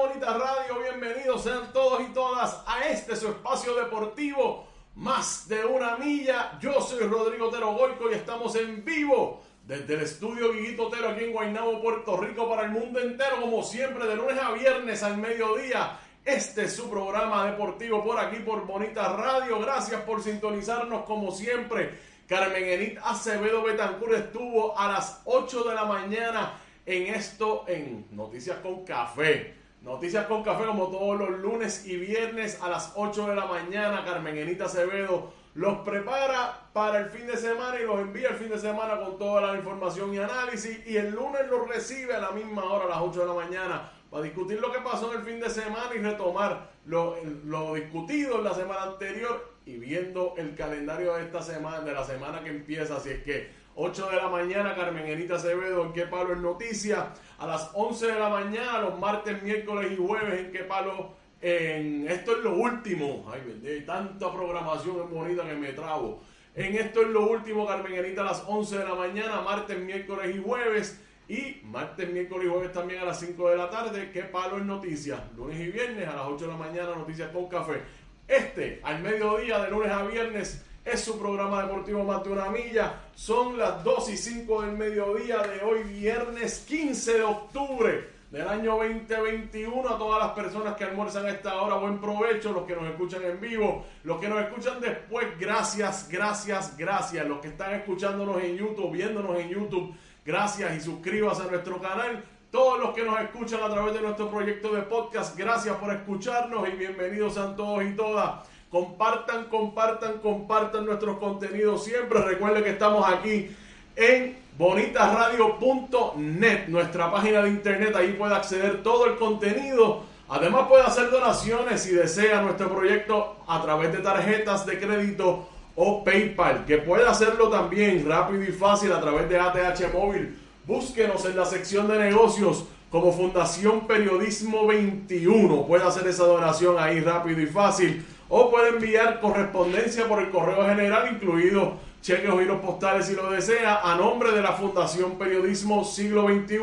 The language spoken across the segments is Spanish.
Bonita Radio, bienvenidos sean todos y todas a este su espacio deportivo, más de una milla. Yo soy Rodrigo Tero Goico y estamos en vivo desde el estudio Guiguito Tero aquí en Guaynabo, Puerto Rico, para el mundo entero, como siempre, de lunes a viernes al mediodía. Este es su programa deportivo por aquí, por Bonita Radio. Gracias por sintonizarnos como siempre. Carmen Enit Acevedo Betancur estuvo a las 8 de la mañana en esto, en Noticias con Café. Noticias con Café como todos los lunes y viernes a las 8 de la mañana. Carmen Enita Acevedo los prepara para el fin de semana y los envía el fin de semana con toda la información y análisis. Y el lunes los recibe a la misma hora, a las 8 de la mañana, para discutir lo que pasó en el fin de semana y retomar lo, lo discutido en la semana anterior y viendo el calendario de esta semana, de la semana que empieza. Así es que 8 de la mañana, Carmen Enita Acevedo en Qué Palo es Noticia. A las 11 de la mañana, los martes, miércoles y jueves en Qué Palo. En esto es lo último. Ay, de tanta programación es bonita que me trabo. En esto es lo último, Carmen Enita, a las 11 de la mañana, martes, miércoles y jueves. Y martes, miércoles y jueves también a las 5 de la tarde. Qué Palo es Noticia. Lunes y viernes a las 8 de la mañana, Noticias con Café. Este, al mediodía, de lunes a viernes es su programa deportivo Más de una Milla. Son las 2 y 5 del mediodía de hoy, viernes 15 de octubre del año 2021. A todas las personas que almuerzan a esta hora, buen provecho. Los que nos escuchan en vivo, los que nos escuchan después, gracias, gracias, gracias. Los que están escuchándonos en YouTube, viéndonos en YouTube, gracias y suscríbase a nuestro canal. Todos los que nos escuchan a través de nuestro proyecto de podcast, gracias por escucharnos y bienvenidos a todos y todas Compartan, compartan, compartan nuestros contenidos siempre. Recuerden que estamos aquí en bonitasradio.net, nuestra página de internet. Ahí puede acceder todo el contenido. Además puede hacer donaciones si desea nuestro proyecto a través de tarjetas de crédito o PayPal, que puede hacerlo también rápido y fácil a través de ATH Móvil. Búsquenos en la sección de negocios como Fundación Periodismo 21. Puede hacer esa donación ahí rápido y fácil o puede enviar correspondencia por el correo general, incluido cheques o giros postales si lo desea, a nombre de la Fundación Periodismo Siglo XXI,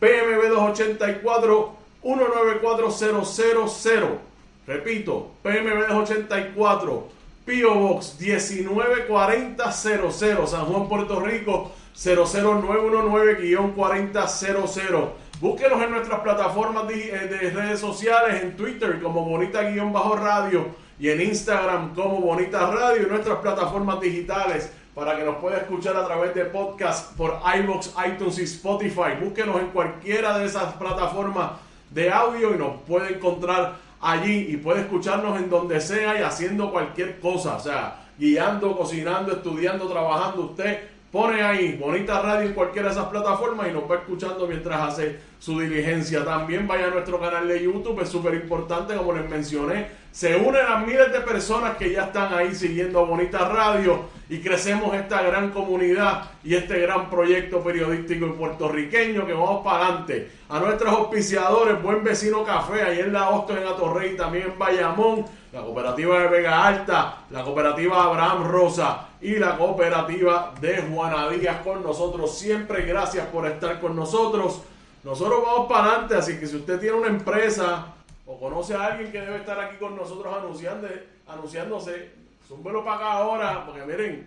PMB 284 194000. Repito, PMB 284, Pio Box 194000, San Juan, Puerto Rico 00919-4000. Búsquenos en nuestras plataformas eh, de, redes sociales, en Twitter como Bonita-Radio y en Instagram como Bonita Radio y nuestras plataformas digitales para que nos pueda escuchar a través de podcast por iBox, iTunes y Spotify. Búsquenos en cualquiera de esas plataformas de audio y nos puede encontrar allí y puede escucharnos en donde sea y haciendo cualquier cosa, o sea, guiando, cocinando, estudiando, trabajando. Usted pone ahí Bonita Radio en cualquiera de esas plataformas y nos va escuchando mientras hace su diligencia. También vaya a nuestro canal de YouTube, es súper importante, como les mencioné. Se unen a miles de personas que ya están ahí siguiendo Bonita Radio y crecemos esta gran comunidad y este gran proyecto periodístico y puertorriqueño que vamos para adelante. A nuestros auspiciadores, Buen Vecino Café, ahí en la Hostos en Atorrey, también en Bayamón, la cooperativa de Vega Alta, la cooperativa Abraham Rosa y la cooperativa de Juana Díaz con nosotros. Siempre gracias por estar con nosotros. Nosotros vamos para adelante, así que si usted tiene una empresa o conoce a alguien que debe estar aquí con nosotros anunciándose, súmbelo para acá ahora, porque miren,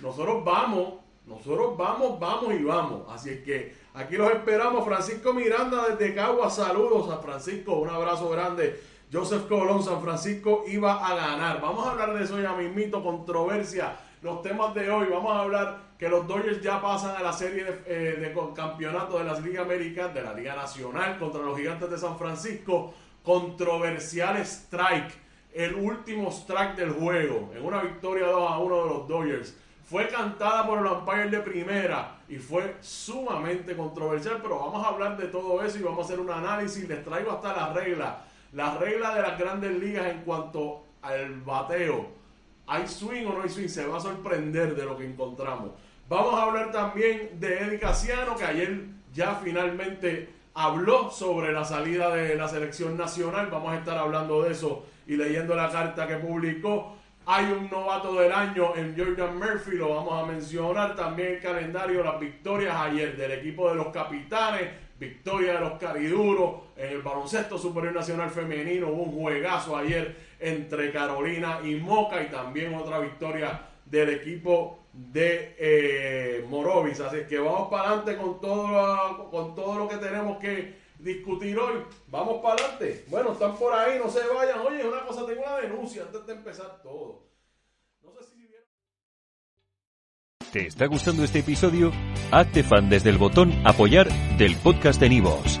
nosotros vamos, nosotros vamos, vamos y vamos. Así es que aquí los esperamos. Francisco Miranda desde Cagua, saludos a Francisco, un abrazo grande. Joseph Colón, San Francisco iba a ganar. Vamos a hablar de eso ya mismito, controversia. Los temas de hoy, vamos a hablar que los Dodgers ya pasan a la serie de, eh, campeonato de las Ligas Américas, de la Liga Nacional contra los Gigantes de San Francisco. Controversial strike, el último strike del juego, en una victoria 2 a 1 de los Dodgers. Fue cantada por el umpire de primera y fue sumamente controversial, pero vamos a hablar de todo eso y vamos a hacer un análisis. Les traigo hasta la regla la regla de las grandes ligas en cuanto al bateo. ¿Hay swing o no hay swing? Se va a sorprender de lo que encontramos. Vamos a hablar también de Eddie Casiano, que ayer ya finalmente habló sobre la salida de la selección nacional. Vamos a estar hablando de eso y leyendo la carta que publicó. Hay un novato del año en Jordan Murphy, lo vamos a mencionar. También el calendario, las victorias ayer del equipo de los capitanes victoria de los cariduros en el baloncesto superior nacional femenino. Hubo un juegazo ayer entre Carolina y Moca y también otra victoria del equipo de eh, Morovis. Así que vamos para adelante con todo, con todo lo que tenemos que discutir hoy. Vamos para adelante. Bueno, están por ahí, no se vayan. Oye, una cosa, tengo una denuncia antes de empezar todo. ¿Te está gustando este episodio? Hazte fan desde el botón apoyar del podcast de Nivos.